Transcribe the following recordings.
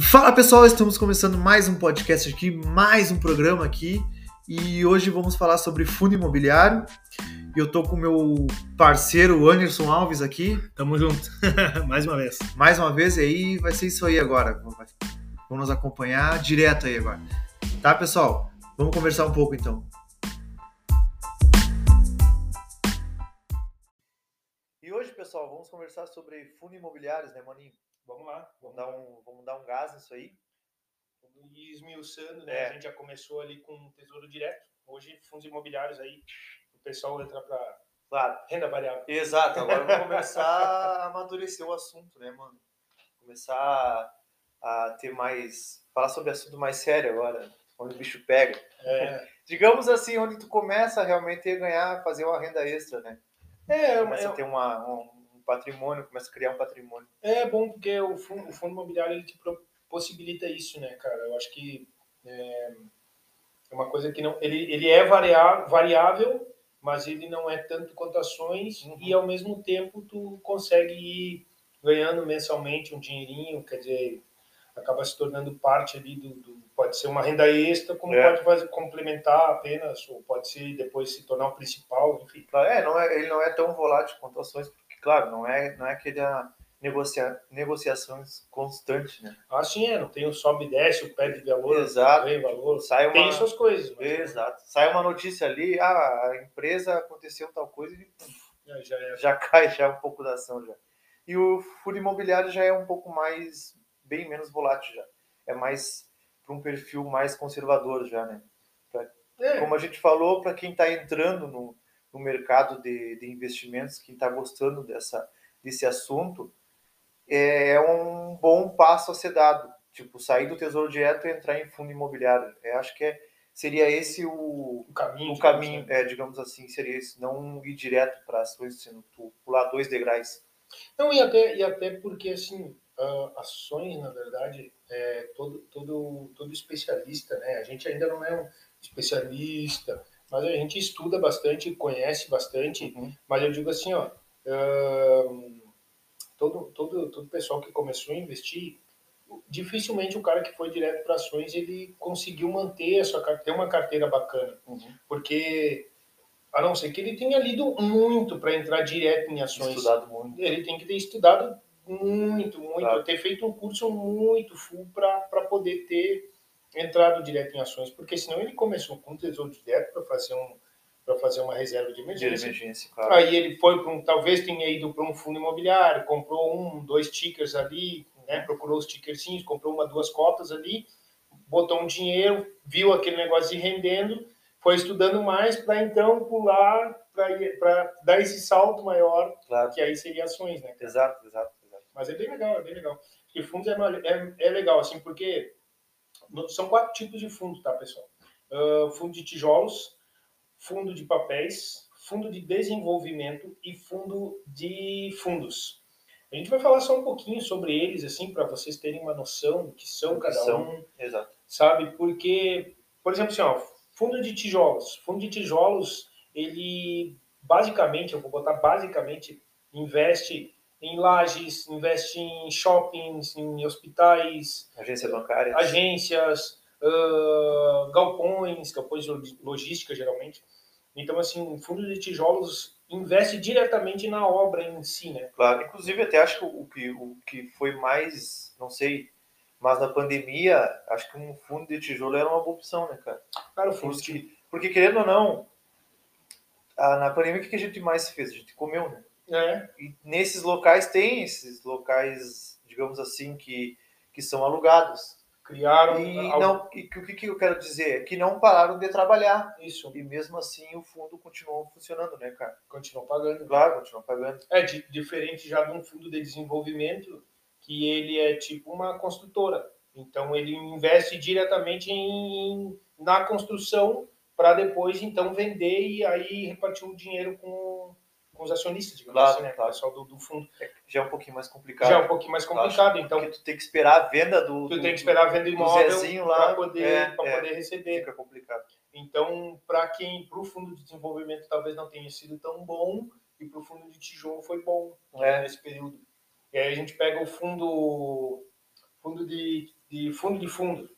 Fala pessoal, estamos começando mais um podcast aqui, mais um programa aqui e hoje vamos falar sobre fundo imobiliário. E eu tô com o meu parceiro Anderson Alves aqui. Tamo junto, mais uma vez. Mais uma vez, e aí vai ser isso aí agora. Vamos nos acompanhar direto aí agora. Tá, pessoal? Vamos conversar um pouco então. E hoje, pessoal, vamos conversar sobre fundos imobiliários, né, Maninho? Vamos lá. Vamos dar um, vamos dar um gás nisso aí. E esmiuçando, né? É. A gente já começou ali com Tesouro Direto. Hoje, fundos imobiliários aí, o pessoal entra para Claro. renda variável. Exato, agora vamos começar a amadurecer o assunto, né, mano? Começar a, a ter mais. falar sobre assunto mais sério agora, onde o bicho pega. É, Digamos assim, onde tu começa realmente a ganhar, fazer uma renda extra, né? é, Começa a é, ter uma, um, um patrimônio, começa a criar um patrimônio. é bom porque o fundo, o fundo imobiliário ele te possibilita isso, né, cara? Eu acho que é, é uma coisa que não. Ele, ele é variável, mas ele não é tanto quanto ações Uhum. e ao mesmo tempo tu consegue ir ganhando mensalmente um dinheirinho, quer dizer, acaba se tornando parte ali do, do- pode ser uma renda extra, como É. pode fazer, complementar apenas, ou pode ser depois se tornar o principal, enfim. É, não é, ele não é tão volátil quanto ações, claro, não é, não é aquela negocia, negociações constantes, né? Assim é, não tem o sobe e desce, o perde valor, Exato. ganha valor. Sai Tem uma, suas coisas, mas Exato. Sai uma notícia ali, ah, a empresa aconteceu tal coisa e já, já é. já cai já um pouco da ação já. E o fundo imobiliário já é um pouco mais, bem menos volátil já. É mais para um perfil mais conservador já, né? É, Como a gente falou, para quem está entrando no, no mercado de, de investimentos, quem está gostando dessa, desse assunto, é um bom passo a ser dado. Tipo, sair do Tesouro Direto e entrar em fundo imobiliário. Eu acho que é, seria esse o, o caminho. o digamos, caminho, né? é, digamos assim, seria esse, não ir direto para ações, sendo tu pular dois degraus. Não, e até, e até porque, assim, ah, ações, na verdade, é, todo, todo, todo especialista, né? A gente ainda não é um especialista, mas a gente estuda bastante, conhece bastante, Uhum. mas eu digo assim, ó, todo, todo, todo pessoal que começou a investir, dificilmente o cara que foi direto para ações, ele conseguiu manter a sua carteira, ter uma carteira bacana, Uhum. porque, a não ser que ele tenha lido muito para entrar direto em ações Estudado muito. ele tem que ter estudado muito, muito, Claro. ter feito um curso muito full para poder ter entrado direto em ações, porque senão ele começou com tesouro direto para fazer um para fazer uma reserva de De emergência. emergência, claro. Aí ele foi para um, talvez tenha ido para um fundo imobiliário, comprou um, dois tickers ali, né, procurou os tickerzinhos, comprou uma, duas cotas ali, botou um dinheiro, viu aquele negócio rendendo, foi estudando mais para então pular para dar esse salto maior claro. que aí seria ações, né? Exato, exato, exato. Mas é bem legal, é bem legal. E fundos é, é, é legal, assim, porque são quatro tipos de fundo, tá, pessoal? Ah, fundo de tijolos, fundo de papéis, fundo de desenvolvimento e fundo de fundos. A gente vai falar só um pouquinho sobre eles, assim, para vocês terem uma noção do que são cada são. um, Exato. sabe? Porque, por exemplo, assim, ó, fundo de tijolos. Fundo de tijolos, ele basicamente, eu vou botar basicamente, investe em lajes, investe em shoppings, em hospitais, Agência bancária. agências, ah, galpões, galpões de log- logística geralmente. Então, assim, o fundo de tijolos investe diretamente na obra em si, né? Claro, inclusive até acho que o que, o que foi mais, não sei, mas na pandemia, acho que um fundo de tijolo era uma boa opção, né, cara? Cara, o fundo Porque, de porque querendo ou não, a- na pandemia o que a gente mais fez? A gente comeu, né? É, E nesses locais tem esses locais, digamos assim, que, que são alugados. criaram E, algo- não, e o que, que eu quero dizer? É que não pararam de trabalhar. isso, E mesmo assim o fundo continuou funcionando, né, cara? continuam pagando. Claro, continuou pagando. É di- diferente já de um fundo de desenvolvimento que ele é tipo uma construtora. Então ele investe diretamente em, na construção para depois então vender e aí repartir o dinheiro com, com os acionistas, digamos Claro, assim, né? claro. O pessoal do, do fundo. Já é um pouquinho mais complicado. Já é um pouquinho mais complicado, então Porque tu tem que esperar a venda do. tu do- tem que esperar a venda do imóvel para poder, é, pra é. poder receber. Fica complicado. Então, para quem, para o fundo de desenvolvimento talvez não tenha sido tão bom e para o fundo de tijolo foi bom É. nesse período. E aí a gente pega o fundo, fundo de de fundo de fundo.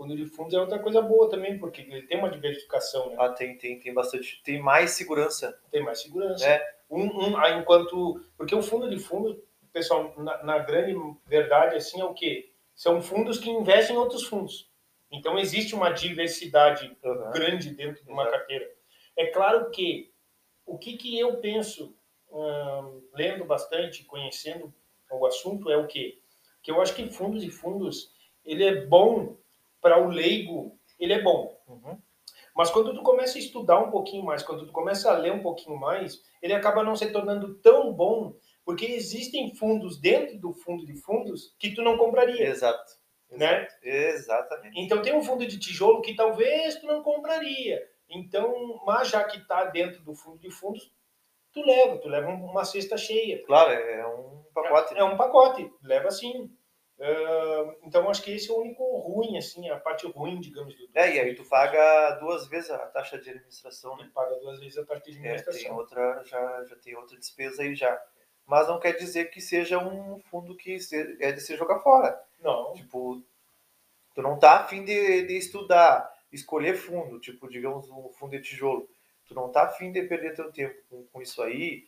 Fundo de fundos é outra coisa boa também, porque ele tem uma diversificação, né? Ah, tem, tem, tem bastante, tem mais segurança. Tem mais segurança. É. Um, um, aí enquanto, porque o fundo de fundo, pessoal, na, na grande verdade, assim, é o quê? São fundos que investem em outros fundos. Então existe uma diversidade Uhum. grande dentro de uma Exato. carteira. É claro que o que, que eu penso, hum, lendo bastante, conhecendo o assunto, é o quê? Que eu acho que fundos e fundos, ele é bom para o leigo, ele é bom. Uhum. Mas quando tu começa a estudar um pouquinho mais, quando tu começa a ler um pouquinho mais, ele acaba não se tornando tão bom, porque existem fundos dentro do fundo de fundos que tu não compraria. Exato. Né? Exatamente. Então tem um fundo de tijolo que talvez tu não compraria. Então, mas já que está dentro do fundo de fundos, tu leva, tu leva uma cesta cheia. Claro, é um pacote. É um pacote, leva sim. Ah, então acho que esse é o único ruim, assim, a parte ruim, digamos. Do, É, e aí tu paga duas vezes a taxa de administração, né? Ele paga duas vezes a taxa de É, administração. tem outra, já, já tem outra despesa aí já. Mas não quer dizer que seja um fundo que se- é de se jogar fora. Não, Tipo, tu não tá afim de, de estudar, escolher fundo, tipo, digamos, um fundo de tijolo. Tu não tá afim de perder teu tempo com, com isso aí.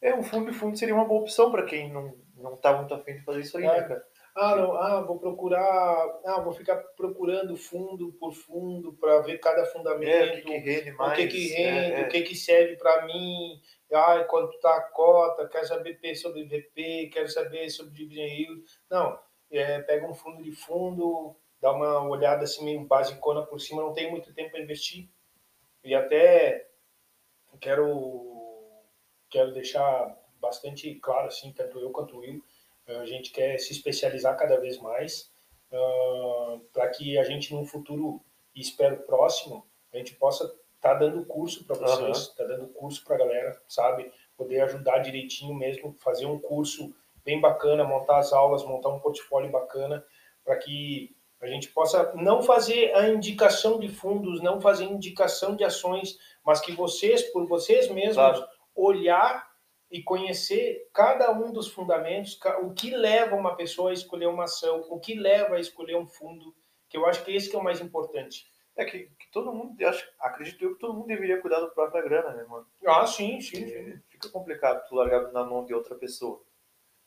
É, um fundo de fundo seria uma boa opção para quem não, não tá muito afim de fazer isso aí, É. né, cara? Ah, não, ah, vou procurar, ah, vou ficar procurando fundo por fundo para ver cada fundamento, É, o que, que rende mais. o que que rende, é, é. o que que serve para mim, ah, quanto tá a cota, quero saber P sobre VP, quero saber sobre dividend yield. Não, é, pega um fundo de fundo, dá uma olhada assim meio basicona por cima, não tem muito tempo para investir. E até quero quero deixar bastante claro assim, tanto eu quanto o Will, a gente quer se especializar cada vez mais para que a gente no futuro, e espero próximo, a gente possa estar dando curso para vocês, estar dando curso para a galera, sabe? Poder ajudar direitinho mesmo, fazer um curso bem bacana, montar as aulas, montar um portfólio bacana, para que a gente possa não fazer a indicação de fundos, não fazer indicação de ações, mas que vocês, por vocês mesmos, Claro. olhar e conhecer cada um dos fundamentos, o que leva uma pessoa a escolher uma ação, o que leva a escolher um fundo, que eu acho que esse que é o mais importante. É que, que todo mundo, acho, acredito eu que todo mundo deveria cuidar da própria grana, né, mano? Ah, sim, sim. sim. Fica complicado tu largar na mão de outra pessoa.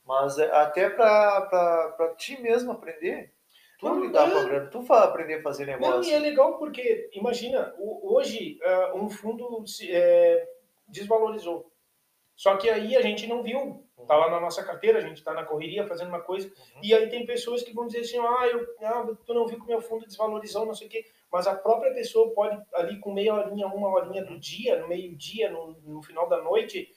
Mas é, até pra ti mesmo aprender, tu Não, lidar é. com a grana, tu aprender a fazer Não, negócio. e é legal porque, imagina, hoje ah, um fundo se, é, desvalorizou. Só que aí a gente não viu. Tá lá na nossa carteira, a gente tá na correria fazendo uma coisa. Uhum. E aí tem pessoas que vão dizer assim, ah, eu, ah, tu não viu que o meu fundo desvalorizou, não sei o quê. Mas a própria pessoa pode, ali com meia horinha, uma horinha do dia, no meio-dia, no, no final da noite,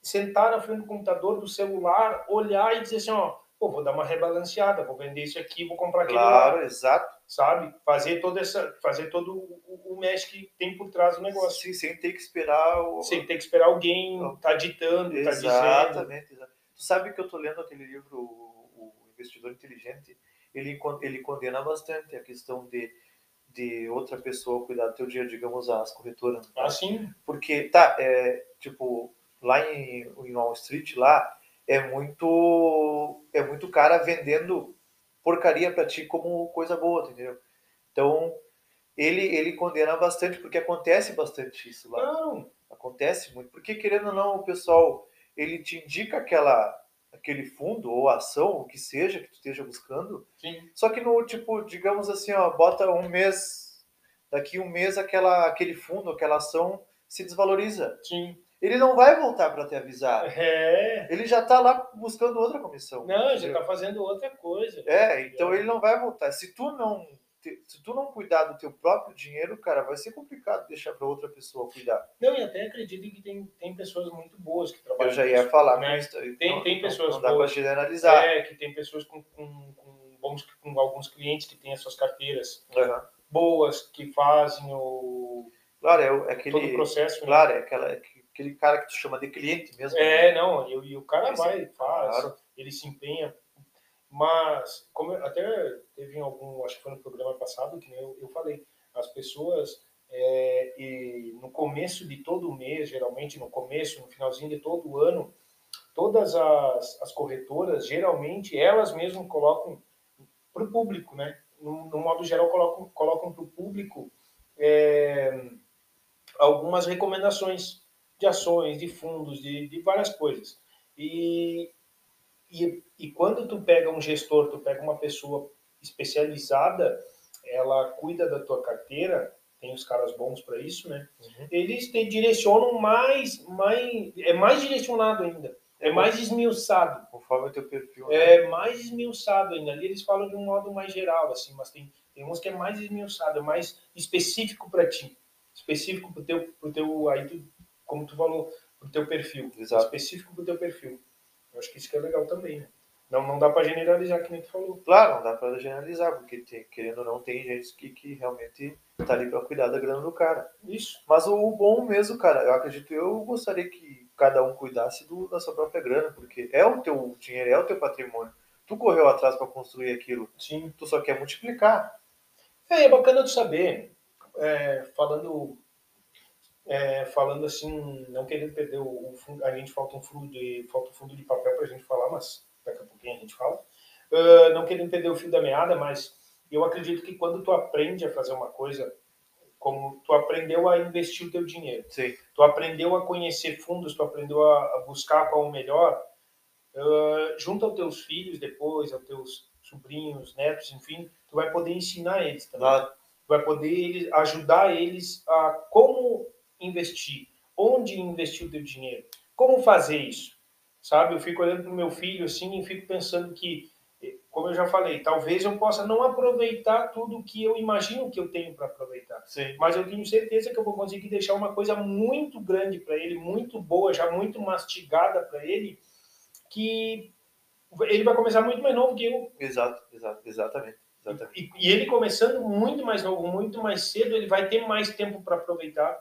sentar na frente do computador, do celular, olhar e dizer assim, ó, pô, vou dar uma rebalanceada, vou vender isso aqui, vou comprar aquele lá Claro, exato. Sabe? Fazer toda essa, fazer todo o, o mesh que tem por trás do negócio, Sim, sem ter que esperar o. sem ter que esperar alguém tá ditando, tá dizendo. Exatamente. Tu sabe que eu tô lendo aquele livro, o, o Investidor Inteligente, ele, ele condena bastante a questão de, de outra pessoa cuidar do teu dinheiro, digamos, as corretoras. né? Assim, Porque, tá, é, tipo, lá em, em Wall Street, lá, é muito, é muito cara vendendo porcaria pra ti como coisa boa, entendeu? Então, ele, ele condena bastante, porque acontece bastante isso lá. não, Acontece muito. Porque, querendo ou não, o pessoal, ele te indica aquela, aquele fundo ou ação, o que seja que tu esteja buscando, sim, só que no, tipo, digamos assim, ó, bota um mês, daqui um mês aquela, aquele fundo, aquela ação se desvaloriza. sim. Ele não vai voltar para te avisar. É, Ele já tá lá buscando outra comissão. não, já entendeu? tá fazendo outra coisa. É, então ele não vai voltar. Se tu não se tu não cuidar do teu próprio dinheiro, cara, vai ser complicado deixar para outra pessoa cuidar. Não, e até acredito que tem, tem pessoas muito boas que trabalham Eu já ia falar né? isso. Tem- não- tem não- pessoas Não dá para generalizar. É, que tem pessoas com, com, com bons, com alguns clientes que têm as suas carteiras Aham. boas, que fazem o, Claro, é, é todo o aquele. processo. né? Claro, é aquela, aquele cara que tu chama de cliente mesmo. É, não, e, e o cara Esse- vai, faz, claro. ele se empenha. Mas, como eu- até teve em algum, acho que foi no programa passado, que eu, eu falei, as pessoas, é, e no começo de todo mês, geralmente no começo, no finalzinho de todo ano, todas as, as corretoras, geralmente, elas mesmas colocam para o público, né? No, no, modo geral, colocam, colocam para o público é, algumas recomendações de ações, de fundos, de, de várias coisas. E, e, e quando tu pega um gestor, tu pega uma pessoa especializada, ela cuida da tua carteira, tem os caras bons para isso, né? Uhum. Eles te direcionam mais, mais, é mais direcionado ainda, é mais esmiuçado. Conforme o teu perfil. Né? É mais esmiuçado ainda. Ali eles falam de um modo mais geral, assim, mas tem, tem uns que é mais esmiuçado, é mais específico para ti, específico para o teu, pro teu, aí tu, como tu falou, para o teu perfil, Exato. específico para o teu perfil. Eu acho que isso que é legal também, né? Não, não dá para generalizar, que nem tu falou. Claro, não dá para generalizar, porque tem, querendo ou não, tem gente que, que realmente tá ali para cuidar da grana do cara. Isso. Mas o, o, bom mesmo, cara, eu acredito, eu gostaria que cada um cuidasse do, da sua própria grana, porque é o teu dinheiro, é o teu patrimônio. Tu correu atrás para construir aquilo. Sim. Tu só quer multiplicar. É, é bacana tu saber, é, falando é, falando assim, não querendo perder o, o, a gente falta um fundo de falta um fundo de papel para a gente falar, mas daqui a pouquinho a gente fala. Uh, não querendo perder o fio da meada, mas eu acredito que quando tu aprende a fazer uma coisa, como tu aprendeu a investir o teu dinheiro, Sim. tu aprendeu a conhecer fundos, tu aprendeu a, a buscar qual o melhor, uh, junto aos teus filhos depois, aos teus sobrinhos, netos, enfim, tu vai poder ensinar eles também. Claro. Tu vai poder ajudar eles a como investir, onde investir o teu dinheiro, como fazer isso, sabe? Eu fico olhando para o meu filho assim e fico pensando que, como eu já falei, talvez eu possa não aproveitar tudo que eu imagino que eu tenho para aproveitar, Sim. mas eu tenho certeza que eu vou conseguir deixar uma coisa muito grande para ele, muito boa, já muito mastigada para ele, que ele vai começar muito mais novo que eu. Exato, exato, exatamente. E, e, ele começando muito mais novo, muito mais cedo, ele vai ter mais tempo para aproveitar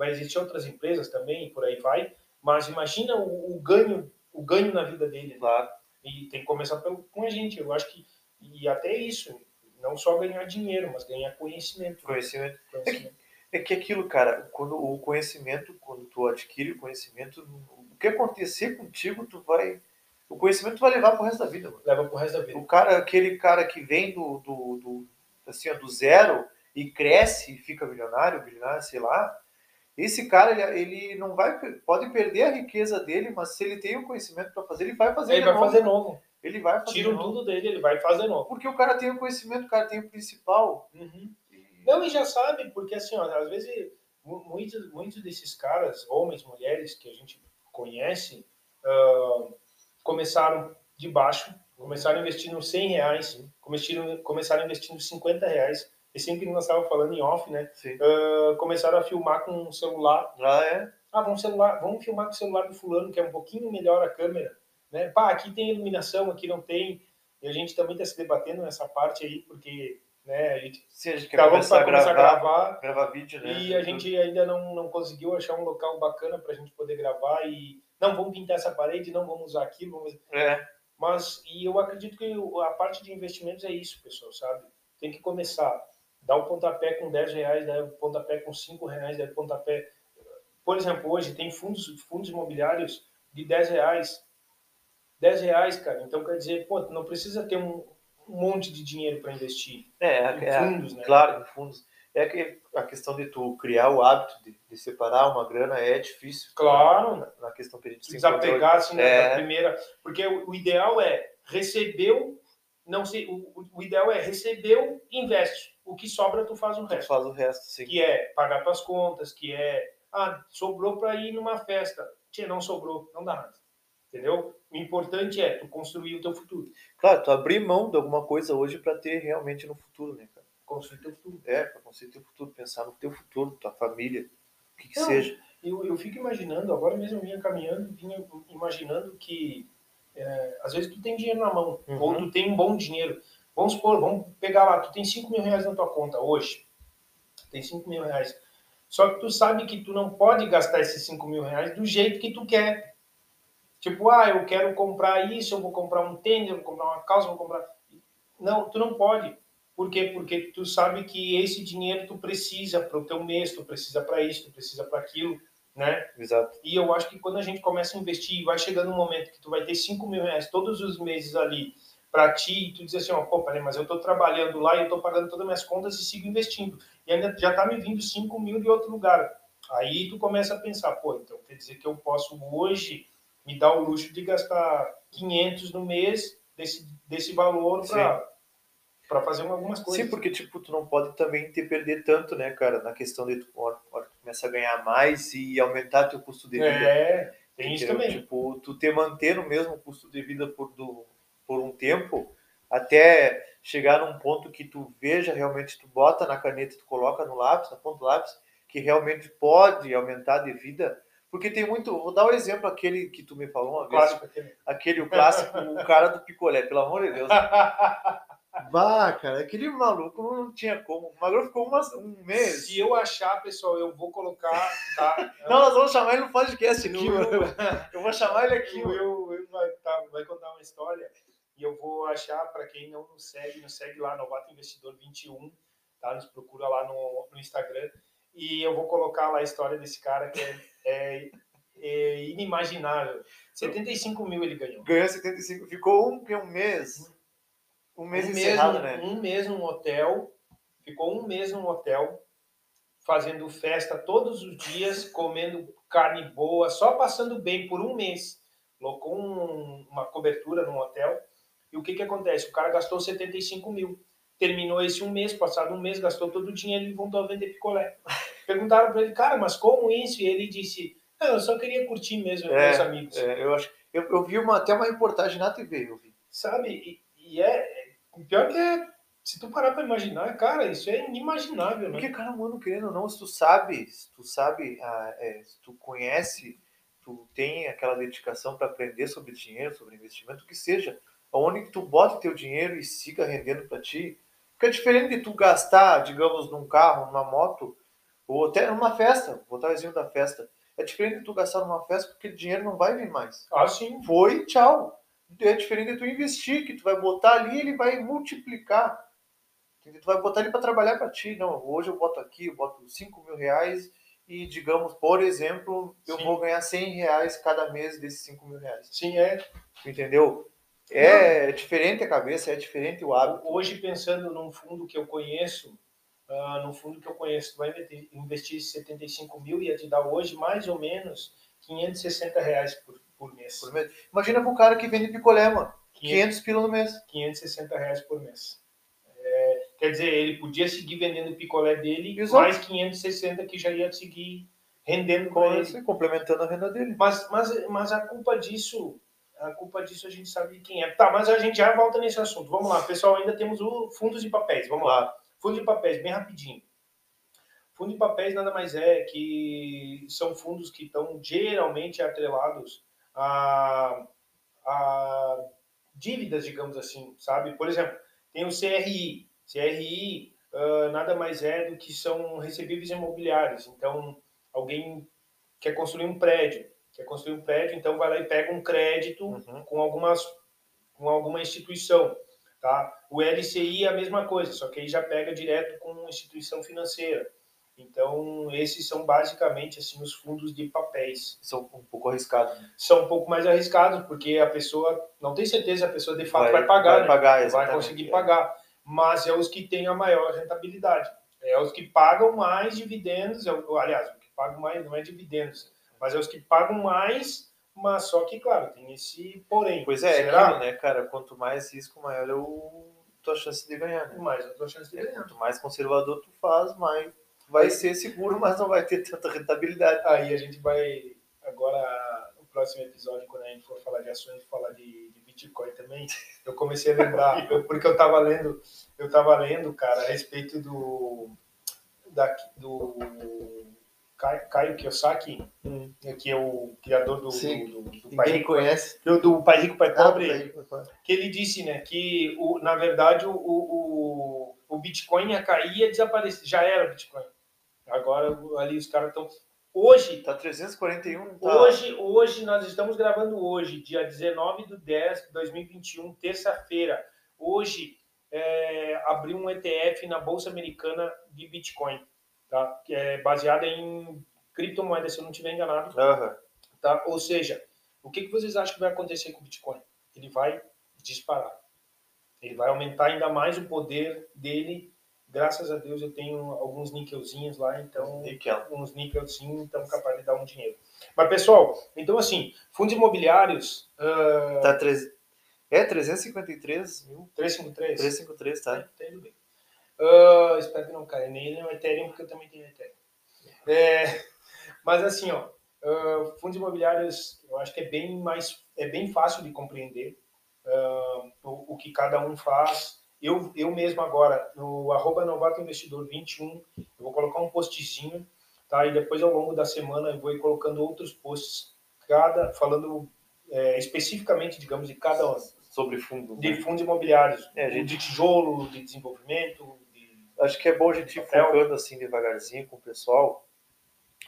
vai existir outras empresas também e por aí vai, mas imagina o, o, ganho, o ganho na vida dele. Claro. E tem que começar pelo, com a gente. Eu acho que e até isso, não só ganhar dinheiro, mas ganhar conhecimento. Conhecimento. conhecimento. É, que, é que aquilo, cara, quando o conhecimento, quando tu adquire o conhecimento, o que acontecer contigo, tu vai o conhecimento vai levar pro resto da vida. Mano. Leva pro resto da vida. O cara, aquele cara que vem do, do, do assim, do zero e cresce e fica milionário, bilionário, sei lá, esse cara, ele, ele não vai, pode perder a riqueza dele, mas se ele tem o conhecimento para fazer, ele vai fazer Ele vai novo. fazer novo. Ele vai fazer Tira tudo dele, ele vai fazer novo. Porque o cara tem o conhecimento, o cara tem o principal. Uhum. Não, e já sabe, porque assim, ó, às vezes muitos, muitos desses caras, homens, mulheres que a gente conhece, uh, começaram de baixo, começaram investindo 100 reais, começaram, começaram investindo 50 reais, e sempre que nós estávamos falando em off, né? Uh, começaram a filmar com um celular. Ah, é? Ah, vamos, celular, vamos filmar com o celular do fulano, que é um pouquinho melhor a câmera. Né? Pá, aqui tem iluminação, aqui não tem. E a gente também está se debatendo nessa parte aí, porque né, a gente, Sim, a gente quer tá começar, a gravar, gravar, gravar vídeo, né? E a gente ainda não, não conseguiu achar um local bacana para a gente poder gravar e não vamos pintar essa parede, não vamos usar aquilo. Vamos... É. Mas, e eu acredito que a parte de investimentos é isso, pessoal, sabe? Tem que começar dá o pontapé com 10 reais, dá o pontapé com 5 reais, dá o pontapé. Por exemplo, hoje tem fundos, fundos imobiliários de 10 reais. 10 reais, cara. Então quer dizer, pô, não precisa ter um, um monte de dinheiro para investir. É, em é, fundos, né? Claro, em fundos. É que a questão de tu criar o hábito de, de separar uma grana é difícil. Claro. Na, na questão que a gente Desapegar assim, é. na primeira. Porque o, o ideal é recebeu, não sei, o, o ideal é recebeu, investe o que sobra tu faz o resto. Tu faz o resto, sim. Que é pagar tuas contas, que é, ah, sobrou para ir numa festa. Tia, não sobrou, não dá nada. Entendeu? O importante é tu construir o teu futuro. Claro, tu abrir mão de alguma coisa hoje para ter realmente no futuro, né, cara? Construir teu futuro. É, para construir teu futuro, pensar no teu futuro, tua família, o que, que não, seja. Eu, eu fico imaginando, agora mesmo eu vinha caminhando, vinha imaginando que é, às vezes tu tem dinheiro na mão, uhum. ou tu tem um bom dinheiro. Vamos supor, vamos pegar lá, tu tem 5 mil reais na tua conta hoje. Tem 5 mil reais. Só que tu sabe que tu não pode gastar esses 5 mil reais do jeito que tu quer. Tipo, ah, eu quero comprar isso, eu vou comprar um tênis, eu vou comprar uma calça, eu vou comprar. Não, tu não pode. Por quê? Porque tu sabe que esse dinheiro tu precisa para o teu mês, tu precisa para isso, tu precisa para aquilo, né? Exato. E eu acho que quando a gente começa a investir, vai chegando um momento que tu vai ter 5 mil reais todos os meses ali para ti, e tu diz assim, ó, pô, peraí, mas eu estou trabalhando lá e eu estou pagando todas as minhas contas e sigo investindo. E ainda já está me vindo 5 mil de outro lugar. Aí tu começa a pensar, pô, então quer dizer que eu posso hoje me dar o luxo de gastar 500 no mês desse, desse valor para fazer algumas coisas. Sim, porque tipo, tu não pode também te perder tanto, né, cara, na questão de tu, hora, começa a ganhar mais e aumentar teu custo de vida. É, tem isso também. Tipo, tu te manter no mesmo custo de vida por, do, por um tempo, até chegar num ponto que tu veja realmente, tu bota na caneta, tu coloca no lápis, na ponta do lápis, que realmente pode aumentar de vida, porque tem muito. Vou dar o um exemplo, aquele que tu me falou uma vez. Aquele. o clássico, o cara do picolé, pelo amor de Deus. Bah, cara, aquele maluco não tinha como. O Magro ficou umas, um mês. Se eu achar, pessoal, eu vou colocar. Tá? não, nós vamos chamar ele no podcast aqui, mano. Eu vou chamar ele aqui. Eu, eu, eu vai, tá, vai contar uma história e eu vou achar, para quem não nos segue, nos segue lá, Novato Investidor 21, tá? Nos procura lá no, no Instagram. E eu vou colocar lá a história desse cara que é, é, é inimaginável. 75 mil ele ganhou. Ganhou 75. Ficou um, um mês. Um mês um encerrado, mês, né? Um mês num hotel. Ficou um mês num hotel, fazendo festa todos os dias, comendo carne boa, só passando bem por um mês. Colocou um, uma cobertura num hotel. E o que, que acontece? O cara gastou 75 mil terminou esse um mês, passado um mês, gastou todo o dinheiro e voltou a vender picolé. Perguntaram para ele, cara, mas como isso? E ele disse, não, eu só queria curtir mesmo com é, meus amigos. É, eu acho, eu, eu vi uma, até uma reportagem na TV, eu vi. Sabe, e, e é, pior que é, se tu parar para imaginar, cara, isso é inimaginável, né? Porque, cara, mano, querendo ou não, se tu sabe, se tu sabe, ah, é, se tu conhece, tu tem aquela dedicação para aprender sobre dinheiro, sobre investimento, o que seja, onde que tu bota teu dinheiro e siga rendendo para ti, porque é diferente de tu gastar, digamos, num carro, numa moto, ou até numa festa, vou botar o exemplo da festa. É diferente de tu gastar numa festa porque o dinheiro não vai vir mais. Ah, sim. Foi, tchau. É diferente de tu investir, que tu vai botar ali ele vai multiplicar. Tu vai botar ele para trabalhar para ti. Não, hoje eu boto aqui, eu boto 5 mil reais e, digamos, por exemplo, eu sim. vou ganhar 100 reais cada mês desses 5 mil reais. Sim, é. Entendeu? É, é diferente a cabeça, é diferente o hábito. Hoje, pensando num fundo que eu conheço, uh, num fundo que eu conheço, tu vai investir 75 mil e ia te dar hoje mais ou menos 560 reais por, por mês. Por mês. Imagina para um cara que vende picolé, mano. 500, 500 pila no mês. 560 reais por mês. É, quer dizer, ele podia seguir vendendo o picolé dele, Exato. mais 560 que já ia seguir rendendo com ele. Complementando a renda dele. Mas, mas, mas a culpa disso a culpa disso a gente sabe quem é. Tá, mas a gente já volta nesse assunto. Vamos lá, pessoal, ainda temos o fundos de papéis. Vamos lá. Fundo de papéis, bem rapidinho. Fundo de papéis nada mais é que são fundos que estão geralmente atrelados a, a dívidas, digamos assim, sabe? Por exemplo, tem o CRI. CRI uh, nada mais é do que são recebíveis imobiliários. Então, alguém quer construir um prédio quer construir um prédio, então vai lá e pega um crédito uhum. com algumas com alguma instituição, tá? O LCI é a mesma coisa, só que aí já pega direto com uma instituição financeira. Então, esses são basicamente assim os fundos de papéis. São um pouco arriscados. Né? São um pouco mais arriscados, porque a pessoa não tem certeza a pessoa de fato vai, vai pagar, vai, né? pagar vai conseguir é. pagar. Mas é os que têm a maior rentabilidade. É os que pagam mais dividendos, é, aliás, o que pagam mais não é dividendos, mas é os que pagam mais, mas só que, claro, tem esse porém. Pois é, Será? é aquilo, né, cara? Quanto mais risco, maior é o tua chance de ganhar. Né? Mais a tua chance de ganhar. Quanto mais conservador tu faz, mais vai ser seguro, mas não vai ter tanta rentabilidade. Aí a gente vai, agora, no próximo episódio, quando a gente for falar de ações, falar de, de Bitcoin também, eu comecei a lembrar, eu, porque eu tava lendo, eu tava lendo, cara, a respeito do, da, do Caio Kiyosaki, hum. que é o criador do, do, do, do Pai Rico, conhece. Do, do Pai Rico, Pai Pobre, ah, que ele disse, né, que o, na verdade o, o, o Bitcoin ia cair e ia desaparecer. Já era Bitcoin. Agora ali os caras estão Hoje. Tá 341. Tá. Hoje, hoje, nós estamos gravando hoje, dia 19 de 10 de 2021, terça-feira. Hoje é, abriu um ETF na Bolsa Americana de Bitcoin tá? que é baseada em criptomoedas, se eu não estiver enganado. Uhum. Tá? Ou seja, o que, que vocês acham que vai acontecer com o Bitcoin? Ele vai disparar. Ele vai aumentar ainda mais o poder dele. Graças a Deus eu tenho alguns níquelzinhos lá, então Níquel. uns níquelzinhos, então capaz de dar um dinheiro. Mas pessoal, então assim, fundos imobiliários, uh, Tá treze- É 353 mil. 353. 353, tá? Tá indo bem. Ah, espero que não caia nem no Ethereum, porque eu também tenho Ethereum. É, mas assim, ó, ah, fundos imobiliários, eu acho que é bem mais, é bem fácil de compreender ah, o, o que cada um faz. Eu, eu mesmo agora, no arroba novato investidor 21, eu vou colocar um postzinho, tá? E depois ao longo da semana eu vou ir colocando outros posts, cada, falando é, especificamente, digamos, de cada um Sobre fundo. né? de fundos imobiliários, É, gente- de tijolo, de desenvolvimento, de... Acho que é bom a gente ir focando assim devagarzinho com o pessoal,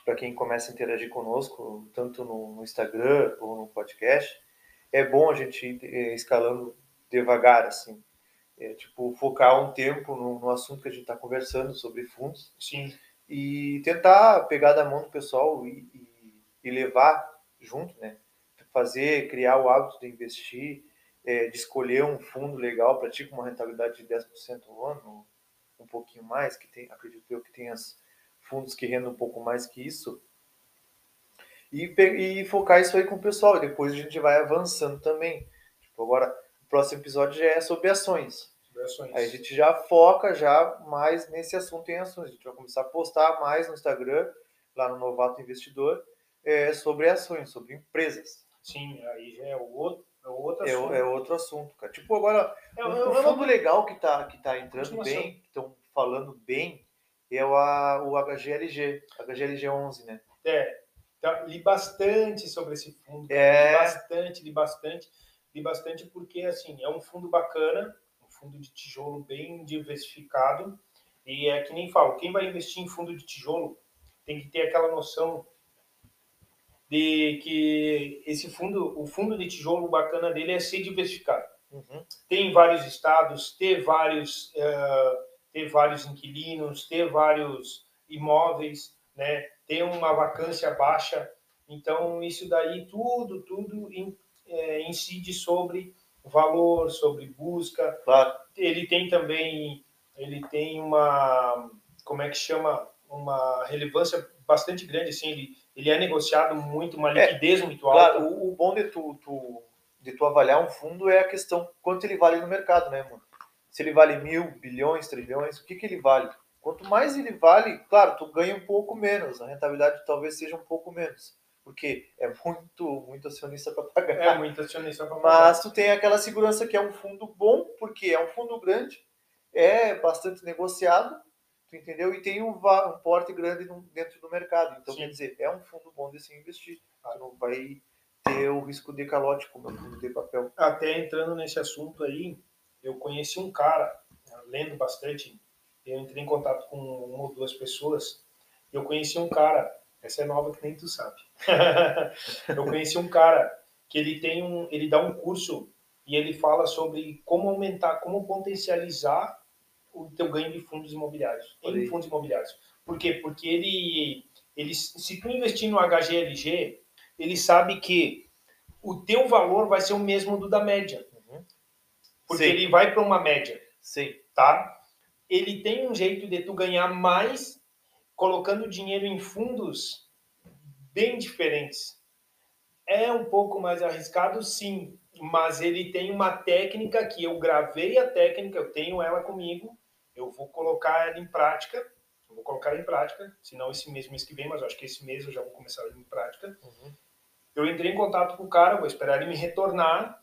para quem começa a interagir conosco, tanto no, no Instagram ou no podcast. É bom a gente ir eh, escalando devagar, assim. É, tipo, focar um tempo no, no assunto que a gente está conversando sobre fundos sim, e tentar pegar da mão do pessoal e, e- e levar junto, né? Fazer, criar o hábito de investir, é, de escolher um fundo legal para ti com uma rentabilidade de 10% ao ano, um pouquinho mais, que tem, acredito eu que as fundos que rendem um pouco mais que isso. E, e focar isso aí com o pessoal. E depois a gente vai avançando também. Tipo, agora, o próximo episódio já é sobre ações. sobre ações. Aí a gente já foca já mais nesse assunto em ações. A gente vai começar a postar mais no Instagram, lá no Novato Investidor, é, sobre ações, sobre empresas. Sim, aí já é o outro, é outro É, assunto. é outro assunto, cara. Tipo, agora, É, um, é, um é fundo legal que tá, que tá entrando bem, que estão falando bem, é o, a- o HGLG, HGLG 11, né? é, tá, li bastante sobre esse fundo. É. Li bastante, li bastante, li bastante porque, assim, é um fundo bacana, um fundo de tijolo bem diversificado, e é que nem falo, quem vai investir em fundo de tijolo tem que ter aquela noção de que esse fundo, o fundo de tijolo bacana dele é ser diversificado. Uhum. tem vários estados, ter vários, eh, ter vários inquilinos, ter vários imóveis, né? ter uma vacância baixa. Então, isso daí tudo, tudo in- eh, incide sobre valor, sobre busca. Claro. Ele tem também, ele tem uma, como é que chama, uma relevância bastante grande, assim, ele, ele é negociado muito, uma É, liquidez muito alta. Claro, o, o bom de tu, tu- de tu avaliar um fundo é a questão quanto ele vale no mercado, né, mano? Se ele vale mil, bilhões, trilhões, o que, que ele vale? Quanto mais ele vale, claro, tu ganha um pouco menos, a rentabilidade talvez seja um pouco menos, porque é muito, muito acionista para pagar. É muito acionista para pagar. Mas tu tem aquela segurança que é um fundo bom, porque é um fundo grande, é bastante negociado, entendeu? E tem um, um porte grande no- dentro do mercado. Então, Sim. quer dizer, é um fundo bom de se investir. Não vai ter o risco de calote como é fundo de papel. até entrando nesse assunto aí, eu conheci um cara, né, lendo bastante, eu entrei em contato com uma ou duas pessoas, eu conheci um cara, essa é nova que nem tu sabe. eu conheci um cara que ele tem um, ele dá um curso e ele fala sobre como aumentar, como potencializar o teu ganho de fundos imobiliários, em fundos imobiliários. Por quê? Porque ele, ele se tu investir no HGLG, ele sabe que o teu valor vai ser o mesmo do da média. Porque Sim. ele vai para uma média, Sim, tá? Ele tem um jeito de tu ganhar mais colocando dinheiro em fundos bem diferentes. É um pouco mais arriscado, sim, mas ele tem uma técnica que eu gravei a técnica, eu tenho ela comigo, eu vou colocar ela em prática, eu vou colocar ela em prática, se não esse mês, mês que vem, mas acho que esse mês eu já vou começar ela em prática. Uhum. Eu entrei em contato com o cara, vou esperar ele me retornar.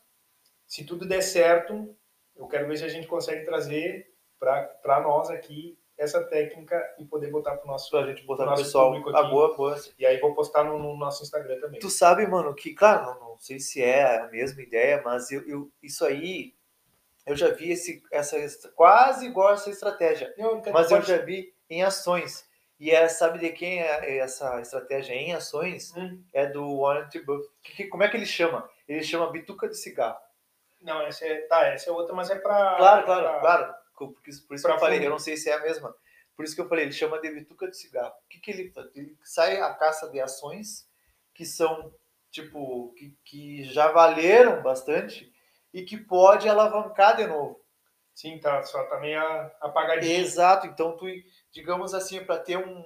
Se tudo der certo, eu quero ver se a gente consegue trazer para nós aqui essa técnica e poder botar para o nosso. pra gente botar no Nosso pessoal. público A aqui. boa, boa. E aí vou postar no, no nosso Instagram também. Tu sabe, mano, que, claro, não, não sei se é a mesma ideia, mas eu, eu- isso aí, eu já vi esse, essa, quase igual essa estratégia. Não, Mas eu já vi em ações. E é, sabe de quem é essa estratégia em ações? Hum, É do Warren Buffett. Que- que- como é que ele chama? Ele chama bituca de cigarro. Não, essa é, tá, essa é outra, mas é para. Claro, claro, claro. Por isso, por isso que pra eu falei, eu não sei se é a mesma. Por isso que eu falei, ele chama de bituca de cigarro. O que, que ele faz? Ele sai a caça de ações que são, tipo, que, que já valeram bastante e que pode alavancar de novo. Sim, tá, só tá meio apagadinho. Exato, então tu, digamos assim, para ter um,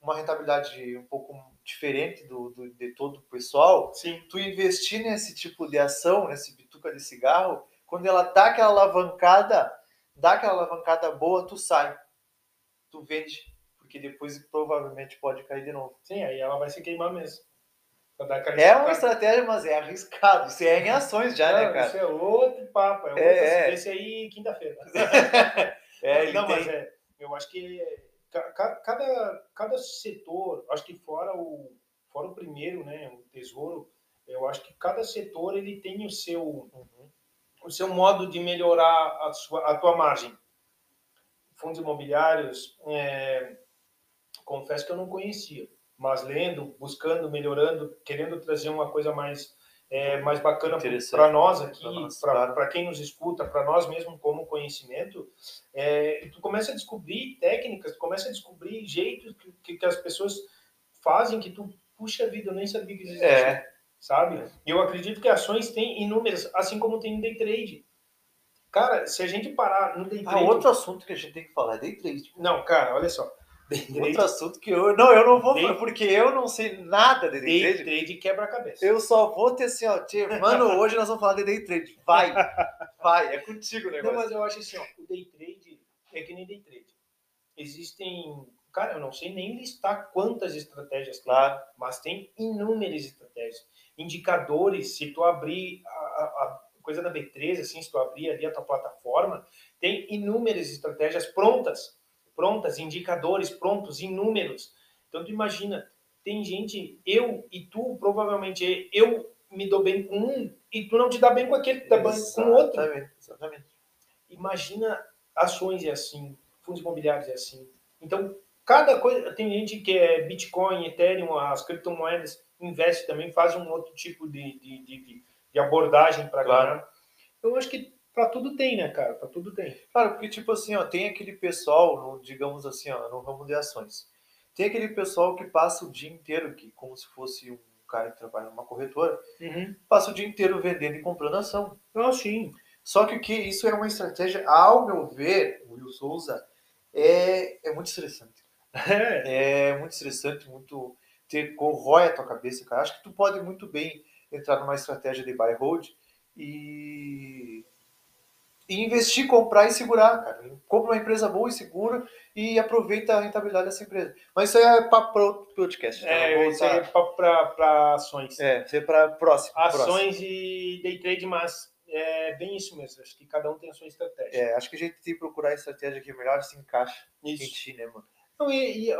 uma rentabilidade um pouco diferente do, do, de todo o pessoal, Sim. tu investir nesse tipo de ação, nesse bituca de cigarro, quando ela dá aquela alavancada, dá aquela alavancada boa, tu sai. Tu vende, porque depois provavelmente pode cair de novo. Sim, aí ela vai se queimar mesmo. É uma estratégia, mas é arriscado. Isso é em ações já, Não, né, cara? Isso é outro papo. É, É, outro, é. Esse aí, quinta-feira. É, ele não, tem- mas é, eu acho que ca- ca- cada, cada setor, acho que fora o, fora o primeiro, né, o tesouro, eu acho que cada setor ele tem o seu, Uhum. o seu modo de melhorar a, sua, a tua margem. Fundos imobiliários, é, confesso que eu não conhecia, mas lendo, buscando, melhorando, querendo trazer uma coisa mais é, mais bacana para nós aqui, para quem nos escuta, para nós mesmo como conhecimento, é, tu começa a descobrir técnicas, tu começa a descobrir jeitos que, que, que as pessoas fazem que tu, puxa vida, eu nem sabia que existia É, sabe? E eu acredito que ações têm inúmeras, assim como tem no day trade. Cara, se a gente parar no day ah, trade... outro assunto que a gente tem que falar é day trade. Não, cara, olha só. Day trade, Outro assunto que eu. Não, eu não vou Day- porque eu não sei nada de day day trade. trade quebra a cabeça. Eu só vou ter assim, ó, tio, mano, hoje nós vamos falar de day trade. Vai, vai, é contigo o Não, negócio. mas eu acho assim, ó, o day trade é que nem day trade. Existem... Cara, eu não sei nem listar quantas estratégias. Claro, mas tem inúmeras estratégias. Indicadores, se tu abrir a, a- a coisa da B3, assim, se tu abrir ali a tua plataforma, tem inúmeras estratégias prontas, prontas, indicadores prontos, inúmeros. Então tu imagina, tem gente, eu e tu, provavelmente, eu me dou bem com um e tu não te dá bem com aquele que tá bem com o outro. Exatamente. Imagina ações é assim, fundos imobiliários é assim. Então, cada coisa. Tem gente que é Bitcoin, Ethereum, as criptomoedas, investe também, faz um outro tipo de, de, de, de- de abordagem para Claro. ganhar. Eu acho que para tudo tem, né, cara? Para tudo tem. Claro, porque tipo assim, ó, tem aquele pessoal, digamos assim, ó, no ramo de ações. Tem aquele pessoal que passa o dia inteiro, que como se fosse um cara que trabalha numa corretora, passa o dia inteiro vendendo e comprando ação. Ah, sim. Só que o que isso é uma estratégia, ao meu ver, Will Souza, é, é muito estressante. É. É muito estressante, muito ter corrói a tua cabeça, cara. Acho que tu pode muito bem entrar numa estratégia de buy hold e, e investir, comprar e segurar, cara. Compra uma empresa boa e segura e aproveita a rentabilidade dessa empresa. Mas isso é para outro podcast. tá? É, Vou isso aí é voltar- para ações. É, isso é para próximo. próximo. Ações e day trade, mas é bem isso mesmo. Acho que cada um tem a sua estratégia. É, acho que a gente tem que procurar a estratégia que melhor se encaixa em Isso. ti, né, mano? Não, e, e,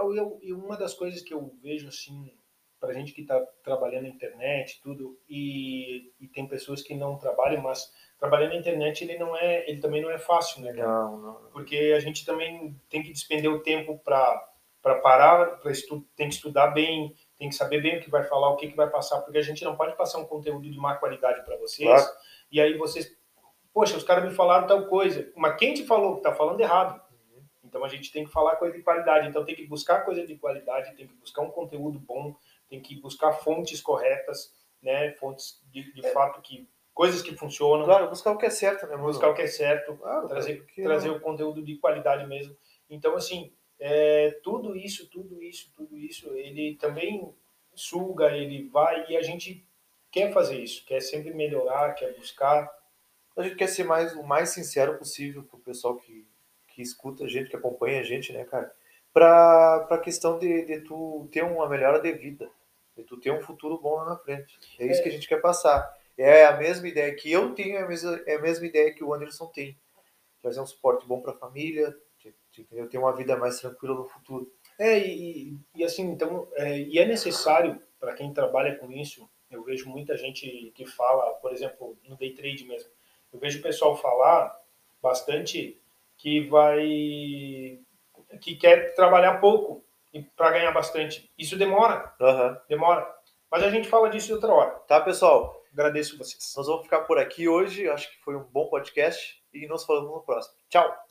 e uma das coisas que eu vejo assim, para gente que está trabalhando na internet, tudo, e, e tem pessoas que não trabalham, mas trabalhando na internet ele não é, ele também não é fácil, né? cara? Não, não. Porque a gente também tem que despender o tempo para para parar, para estu tem que estudar bem, tem que saber bem o que vai falar, o que, que vai passar, porque a gente não pode passar um conteúdo de má qualidade para vocês. Claro. E aí vocês, poxa, os caras me falaram tal coisa, mas quem te falou que tá falando errado? Então a gente tem que falar coisa de qualidade. Então tem que buscar coisa de qualidade, tem que buscar um conteúdo bom, tem que buscar fontes corretas, né? Fontes de, de fato que coisas que funcionam, Claro, buscar o que é certo, né, buscar o que é certo, Claro, trazer, porque trazer o conteúdo de qualidade mesmo. Então assim, é, tudo isso, tudo isso, tudo isso, ele também suga, ele vai e a gente quer fazer isso, quer sempre melhorar, quer buscar. A gente quer ser mais, o mais sincero possível pro pessoal que, que escuta a gente, que acompanha a gente, né, cara? Pra, pra questão de, de tu ter uma melhora de vida, de tu ter um futuro bom lá na frente. É isso É. que a gente quer passar. É a mesma ideia que eu tenho, é a mesma, é a mesma ideia que o Anderson tem. Trazer um suporte bom pra família, de- de- entendeu? ter uma vida mais tranquila no futuro. É, e, e- assim, então, é, e é necessário para quem trabalha com isso, eu vejo muita gente que fala, por exemplo, no day trade mesmo, eu vejo o pessoal falar bastante que vai, que quer trabalhar pouco para ganhar bastante. Isso demora, Aham. demora. Mas a gente fala disso outra hora. Tá, pessoal? Agradeço vocês. Nós vamos ficar por aqui hoje. Acho que foi um bom podcast e nos falamos no próximo. Tchau!